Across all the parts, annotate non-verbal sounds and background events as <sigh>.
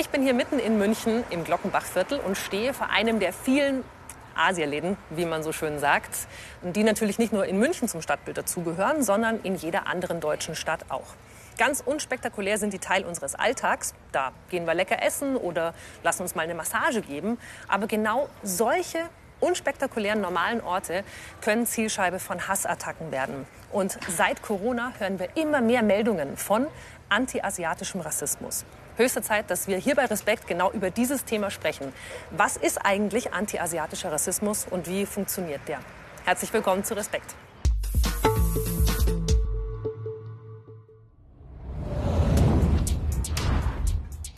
Ich bin hier mitten in München im Glockenbachviertel und stehe vor einem der vielen Asialäden, wie man so schön sagt, die natürlich nicht nur in München zum Stadtbild dazugehören, sondern in jeder anderen deutschen Stadt auch. Ganz unspektakulär sind die Teil unseres Alltags. Da gehen wir lecker essen oder lassen uns mal eine Massage geben. Aber genau solche unspektakulären normalen Orte können Zielscheibe von Hassattacken werden. Und seit Corona hören wir immer mehr Meldungen von anti-asiatischem Rassismus. Höchste Zeit, dass wir hier bei Respekt genau über dieses Thema sprechen. Was ist eigentlich anti-asiatischer Rassismus und wie funktioniert der? Herzlich willkommen zu Respekt.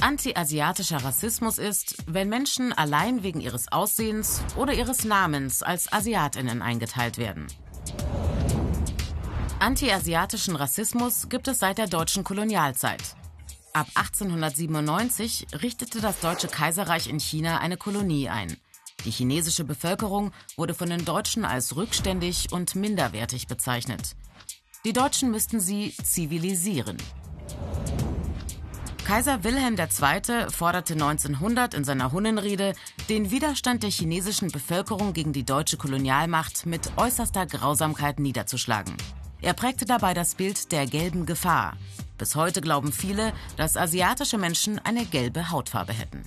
Anti-asiatischer Rassismus ist, wenn Menschen allein wegen ihres Aussehens oder ihres Namens als Asiatinnen eingeteilt werden. Anti-asiatischen Rassismus gibt es seit der deutschen Kolonialzeit. Ab 1897 richtete das Deutsche Kaiserreich in China eine Kolonie ein. Die chinesische Bevölkerung wurde von den Deutschen als rückständig und minderwertig bezeichnet. Die Deutschen müssten sie zivilisieren. Kaiser Wilhelm II. forderte 1900 in seiner Hunnenrede, den Widerstand der chinesischen Bevölkerung gegen die deutsche Kolonialmacht mit äußerster Grausamkeit niederzuschlagen. Er prägte dabei das Bild der gelben Gefahr. Bis heute glauben viele, dass asiatische Menschen eine gelbe Hautfarbe hätten.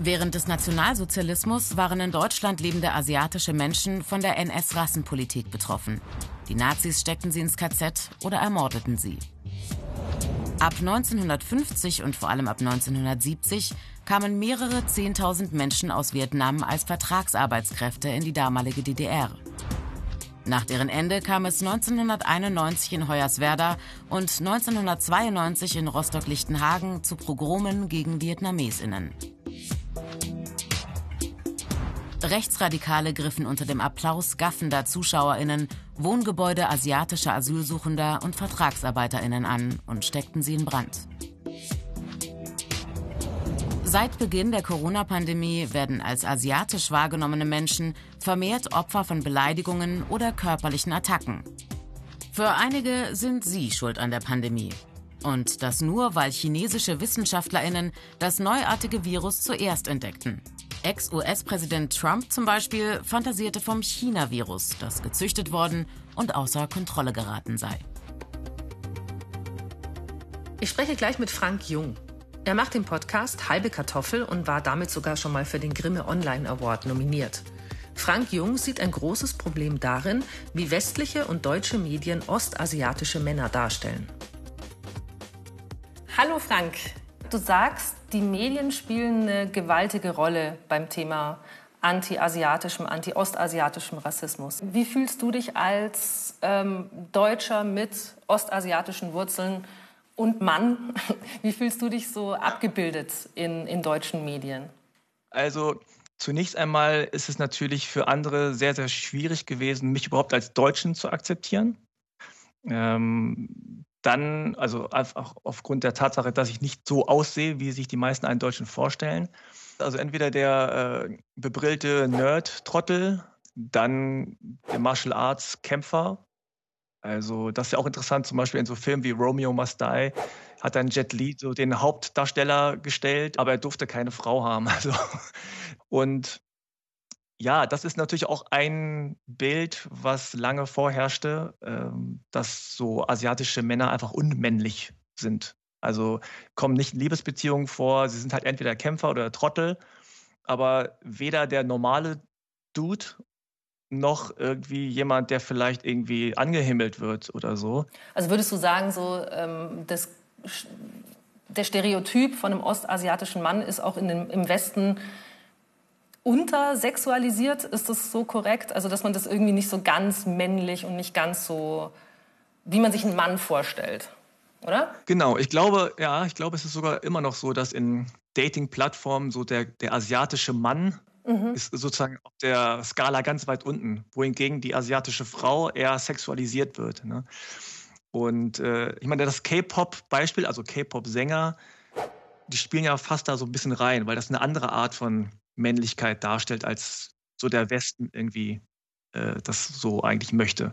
Während des Nationalsozialismus waren in Deutschland lebende asiatische Menschen von der NS-Rassenpolitik betroffen. Die Nazis steckten sie ins KZ oder ermordeten sie. Ab 1950 und vor allem ab 1970 kamen mehrere Zehntausend Menschen aus Vietnam als Vertragsarbeitskräfte in die damalige DDR. Nach deren Ende kam es 1991 in Hoyerswerda und 1992 in Rostock-Lichtenhagen zu Pogromen gegen Vietnamesinnen. Rechtsradikale griffen unter dem Applaus gaffender ZuschauerInnen Wohngebäude asiatischer Asylsuchender und VertragsarbeiterInnen an und steckten sie in Brand. Seit Beginn der Corona-Pandemie werden als asiatisch wahrgenommene Menschen vermehrt Opfer von Beleidigungen oder körperlichen Attacken. Für einige sind sie schuld an der Pandemie. Und das nur, weil chinesische WissenschaftlerInnen das neuartige Virus zuerst entdeckten. Ex-US-Präsident Trump zum Beispiel fantasierte vom China-Virus, das gezüchtet worden und außer Kontrolle geraten sei. Ich spreche gleich mit Frank Jung. Er macht den Podcast Halbe Kartoffel und war damit sogar schon mal für den Grimme Online Award nominiert. Frank Jung sieht ein großes Problem darin, wie westliche und deutsche Medien ostasiatische Männer darstellen. Hallo Frank, du sagst, die Medien spielen eine gewaltige Rolle beim Thema anti-asiatischem, anti-ostasiatischem Rassismus. Wie fühlst du dich als ähm, Deutscher mit ostasiatischen Wurzeln und Mann? <laughs> Wie fühlst du dich so abgebildet in, in deutschen Medien? Also zunächst einmal ist es natürlich für andere sehr, sehr schwierig gewesen, mich überhaupt als Deutschen zu akzeptieren. Ähm, dann, also einfach aufgrund der Tatsache, dass ich nicht so aussehe, wie sich die meisten einen Deutschen vorstellen. Also entweder der äh, bebrillte Nerd-Trottel, dann der Martial Arts-Kämpfer. Also das ist ja auch interessant, zum Beispiel in so Filmen wie Romeo Must Die hat dann Jet Li so den Hauptdarsteller gestellt, aber er durfte keine Frau haben. <laughs> Also und ja, das ist natürlich auch ein Bild, was lange vorherrschte, ähm, dass so asiatische Männer einfach unmännlich sind. Also kommen nicht in Liebesbeziehungen vor, sie sind halt entweder Kämpfer oder Trottel, aber weder der normale Dude noch irgendwie jemand, der vielleicht irgendwie angehimmelt wird oder so. Also würdest du sagen, so ähm, das, der Stereotyp von einem ostasiatischen Mann ist auch in den, im Westen untersexualisiert, ist das so korrekt? Also, dass man das irgendwie nicht so ganz männlich und nicht ganz so, wie man sich einen Mann vorstellt, oder? Genau, ich glaube, ja, ich glaube, es ist sogar immer noch so, dass in Dating-Plattformen so der, der asiatische Mann mhm. ist sozusagen auf der Skala ganz weit unten, wohingegen die asiatische Frau eher sexualisiert wird. Ne? Und äh, ich meine, das K-Pop-Beispiel, also K-Pop-Sänger, die spielen ja fast da so ein bisschen rein, weil das eine andere Art von Männlichkeit darstellt, als so der Westen irgendwie äh, das so eigentlich möchte.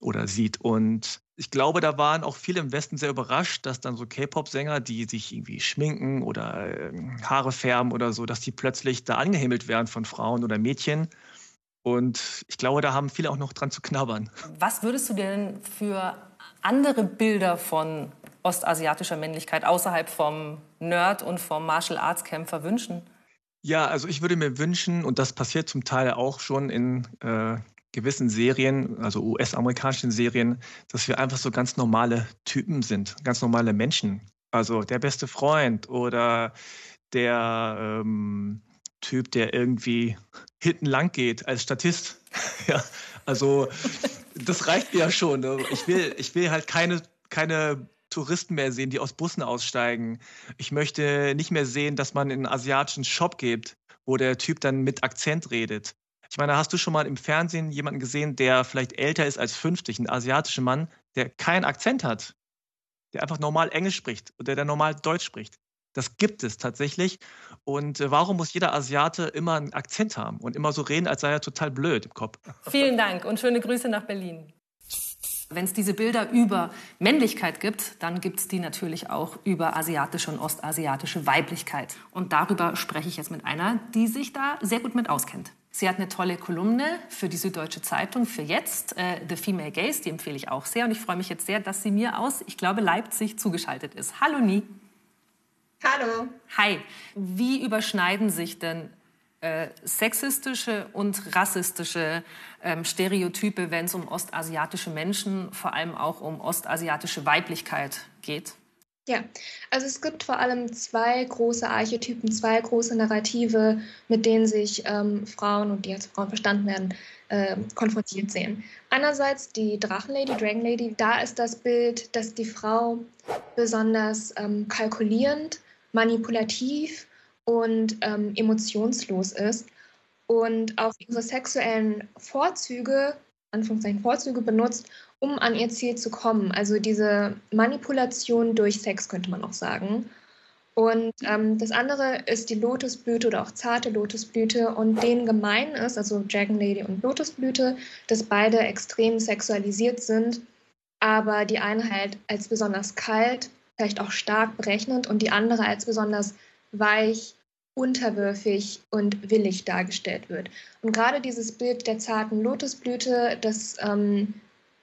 Oder sieht. Und ich glaube, da waren auch viele im Westen sehr überrascht, dass dann so K-Pop-Sänger, die sich irgendwie schminken oder äh, Haare färben oder so, dass die plötzlich da angehimmelt werden von Frauen oder Mädchen. Und ich glaube, da haben viele auch noch dran zu knabbern. Was würdest du denn für andere Bilder von ostasiatischer Männlichkeit außerhalb vom Nerd und vom Martial Arts Kämpfer wünschen? Ja, also ich würde mir wünschen, und das passiert zum Teil auch schon in äh, gewissen Serien, also US-amerikanischen Serien, dass wir einfach so ganz normale Typen sind, ganz normale Menschen. Also der beste Freund oder der ähm, Typ, der irgendwie hinten lang geht als Statist. <laughs> ja, also das reicht mir ja schon. Ich will, ich will halt keine, keine Touristen mehr sehen, die aus Bussen aussteigen. Ich möchte nicht mehr sehen, dass man in einen asiatischen Shop geht, wo der Typ dann mit Akzent redet. Ich meine, hast du schon mal im Fernsehen jemanden gesehen, der vielleicht älter ist als 50, ein asiatischer Mann, der keinen Akzent hat, der einfach normal Englisch spricht oder der normal Deutsch spricht? Das gibt es tatsächlich. Und äh, warum muss jeder Asiate immer einen Akzent haben und immer so reden, als sei er total blöd im Kopf? Vielen Dank und schöne Grüße nach Berlin. Wenn es diese Bilder über Männlichkeit gibt, dann gibt es die natürlich auch über asiatische und ostasiatische Weiblichkeit. Und darüber spreche ich jetzt mit einer, die sich da sehr gut mit auskennt. Sie hat eine tolle Kolumne für die Süddeutsche Zeitung für jetzt, äh, The Female Gaze, die empfehle ich auch sehr. Und ich freue mich jetzt sehr, dass sie mir aus, ich glaube, Leipzig zugeschaltet ist. Hallo Nie. Hallo. Hi. Wie überschneiden sich denn äh, sexistische und rassistische ähm, Stereotype, wenn es um ostasiatische Menschen, vor allem auch um ostasiatische Weiblichkeit geht? Ja, also es gibt vor allem zwei große Archetypen, zwei große Narrative, mit denen sich ähm, Frauen und die als Frauen verstanden werden, äh, konfrontiert sehen. Einerseits die Drachenlady, Dragon Lady, da ist das Bild, dass die Frau besonders ähm, kalkulierend, manipulativ und ähm, emotionslos ist und auch ihre sexuellen Vorzüge, Anführungszeichen Vorzüge benutzt, um an ihr Ziel zu kommen. Also diese Manipulation durch Sex könnte man auch sagen. Und ähm, das andere ist die Lotusblüte oder auch zarte Lotusblüte. Und denen gemein ist, also Dragon Lady und Lotusblüte, dass beide extrem sexualisiert sind, aber die eine halt als besonders kalt, vielleicht auch stark berechnend und die andere als besonders weich, unterwürfig und willig dargestellt wird. Und gerade dieses Bild der zarten Lotusblüte, das ähm,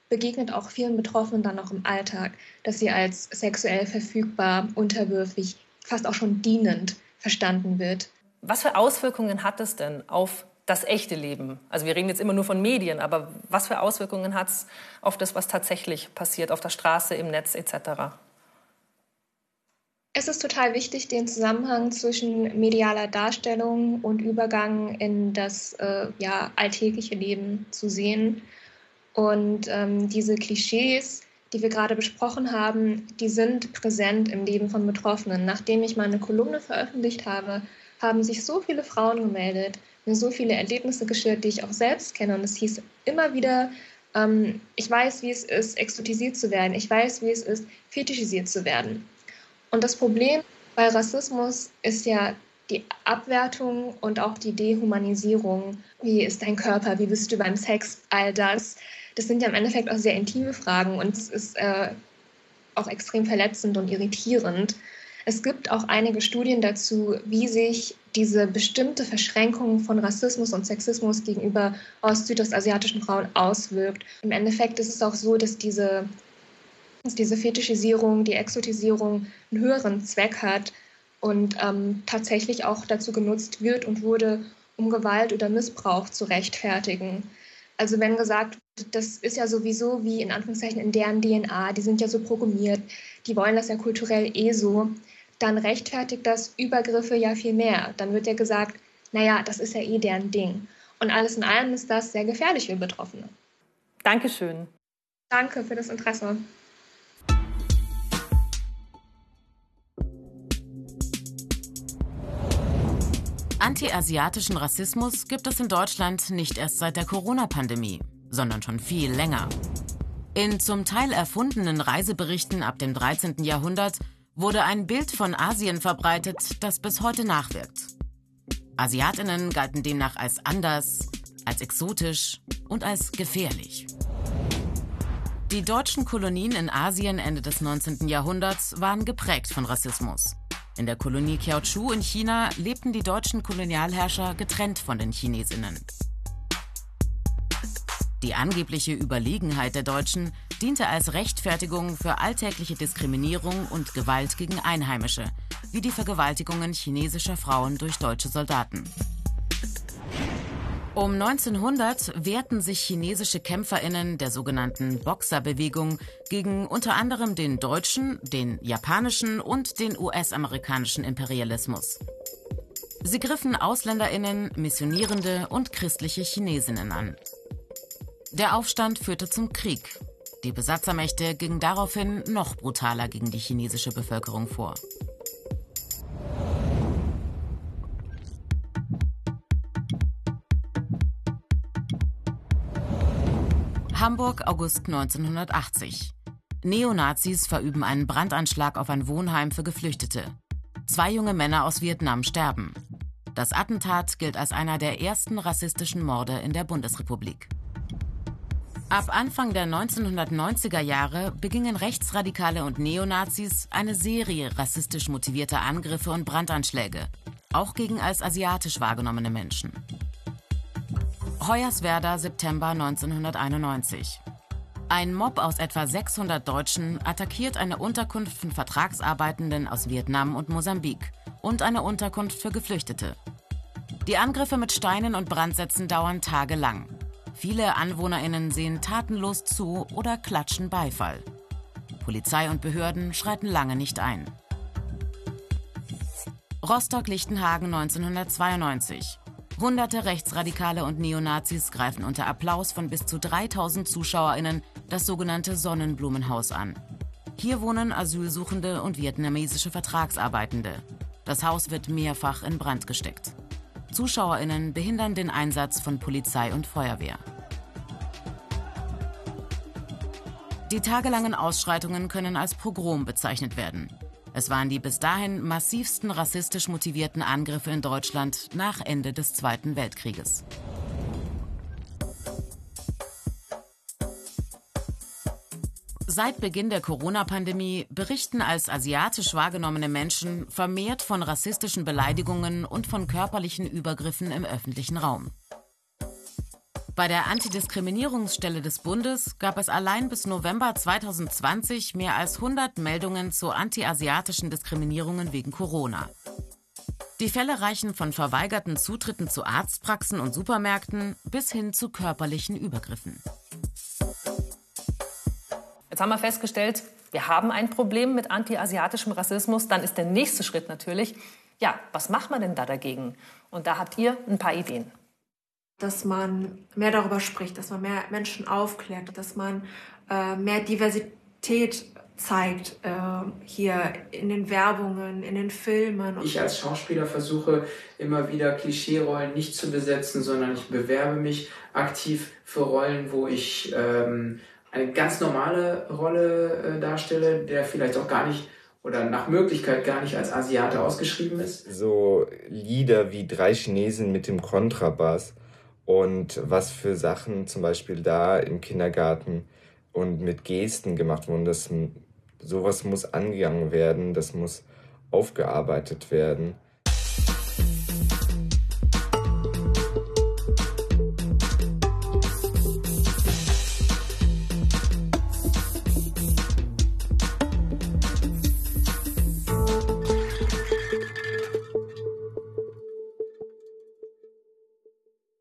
begegnet auch vielen Betroffenen dann auch im Alltag, dass sie als sexuell verfügbar, unterwürfig, fast auch schon dienend verstanden wird. Was für Auswirkungen hat es denn auf das echte Leben? Also wir reden jetzt immer nur von Medien, aber was für Auswirkungen hat es auf das, was tatsächlich passiert, auf der Straße, im Netz etc.? Es ist total wichtig, den Zusammenhang zwischen medialer Darstellung und Übergang in das äh, ja, alltägliche Leben zu sehen. Und ähm, diese Klischees, die wir gerade besprochen haben, die sind präsent im Leben von Betroffenen. Nachdem ich meine Kolumne veröffentlicht habe, haben sich so viele Frauen gemeldet, mir so viele Erlebnisse geschildert, die ich auch selbst kenne. Und es hieß immer wieder, ähm, ich weiß, wie es ist, exotisiert zu werden. Ich weiß, wie es ist, fetischisiert zu werden. Und das Problem bei Rassismus ist ja die Abwertung und auch die Dehumanisierung. Wie ist dein Körper? Wie bist du beim Sex? All das. Das sind ja im Endeffekt auch sehr intime Fragen und es ist äh, auch extrem verletzend und irritierend. Es gibt auch einige Studien dazu, wie sich diese bestimmte Verschränkung von Rassismus und Sexismus gegenüber ost-südostasiatischen Frauen auswirkt. Im Endeffekt ist es auch so, dass diese diese Fetischisierung, die Exotisierung einen höheren Zweck hat und ähm, tatsächlich auch dazu genutzt wird und wurde, um Gewalt oder Missbrauch zu rechtfertigen. Also wenn gesagt, das ist ja sowieso wie in Anführungszeichen in deren DNA, die sind ja so programmiert, die wollen das ja kulturell eh so, dann rechtfertigt das Übergriffe ja viel mehr. Dann wird ja gesagt, naja, das ist ja eh deren Ding. Und alles in allem ist das sehr gefährlich für Betroffene. Dankeschön. Danke für das Interesse. Anti-asiatischen Rassismus gibt es in Deutschland nicht erst seit der Corona-Pandemie, sondern schon viel länger. In zum Teil erfundenen Reiseberichten ab dem 13. Jahrhundert wurde ein Bild von Asien verbreitet, das bis heute nachwirkt. Asiatinnen galten demnach als anders, als exotisch und als gefährlich. Die deutschen Kolonien in Asien Ende des 19. Jahrhunderts waren geprägt von Rassismus. In der Kolonie Kiaochu in China lebten die deutschen Kolonialherrscher getrennt von den Chinesinnen. Die angebliche Überlegenheit der Deutschen diente als Rechtfertigung für alltägliche Diskriminierung und Gewalt gegen Einheimische, wie die Vergewaltigungen chinesischer Frauen durch deutsche Soldaten. Um 1900 wehrten sich chinesische Kämpferinnen der sogenannten Boxerbewegung gegen unter anderem den deutschen, den japanischen und den US-amerikanischen Imperialismus. Sie griffen Ausländerinnen, Missionierende und christliche Chinesinnen an. Der Aufstand führte zum Krieg. Die Besatzermächte gingen daraufhin noch brutaler gegen die chinesische Bevölkerung vor. Hamburg, August 1980. Neonazis verüben einen Brandanschlag auf ein Wohnheim für Geflüchtete. Zwei junge Männer aus Vietnam sterben. Das Attentat gilt als einer der ersten rassistischen Morde in der Bundesrepublik. Ab Anfang der 1990er Jahre begingen Rechtsradikale und Neonazis eine Serie rassistisch motivierter Angriffe und Brandanschläge, auch gegen als asiatisch wahrgenommene Menschen. Hoyerswerda, September 1991. Ein Mob aus etwa 600 Deutschen attackiert eine Unterkunft von Vertragsarbeitenden aus Vietnam und Mosambik und eine Unterkunft für Geflüchtete. Die Angriffe mit Steinen und Brandsätzen dauern tagelang. Viele AnwohnerInnen sehen tatenlos zu oder klatschen Beifall. Polizei und Behörden schreiten lange nicht ein. Rostock-Lichtenhagen 1992. Hunderte Rechtsradikale und Neonazis greifen unter Applaus von bis zu 3000 ZuschauerInnen das sogenannte Sonnenblumenhaus an. Hier wohnen Asylsuchende und vietnamesische Vertragsarbeitende. Das Haus wird mehrfach in Brand gesteckt. ZuschauerInnen behindern den Einsatz von Polizei und Feuerwehr. Die tagelangen Ausschreitungen können als Pogrom bezeichnet werden. Es waren die bis dahin massivsten rassistisch motivierten Angriffe in Deutschland nach Ende des Zweiten Weltkrieges. Seit Beginn der Corona-Pandemie berichten als asiatisch wahrgenommene Menschen vermehrt von rassistischen Beleidigungen und von körperlichen Übergriffen im öffentlichen Raum. Bei der Antidiskriminierungsstelle des Bundes gab es allein bis November 2020 mehr als 100 Meldungen zu antiasiatischen Diskriminierungen wegen Corona. Die Fälle reichen von verweigerten Zutritten zu Arztpraxen und Supermärkten bis hin zu körperlichen Übergriffen. Jetzt haben wir festgestellt, wir haben ein Problem mit antiasiatischem Rassismus. Dann ist der nächste Schritt natürlich, ja, was macht man denn da dagegen? Und da habt ihr ein paar Ideen. Dass man mehr darüber spricht, dass man mehr Menschen aufklärt, dass man äh, mehr Diversität zeigt äh, hier in den Werbungen, in den Filmen. Ich als Schauspieler versuche immer wieder Klischeerollen nicht zu besetzen, sondern ich bewerbe mich aktiv für Rollen, wo ich ähm, eine ganz normale Rolle äh, darstelle, der vielleicht auch gar nicht oder nach Möglichkeit gar nicht als Asiate ausgeschrieben ist. So Lieder wie Drei Chinesen mit dem Kontrabass und was für Sachen zum Beispiel da im Kindergarten und mit Gesten gemacht wurden, das, sowas muss angegangen werden, das muss aufgearbeitet werden.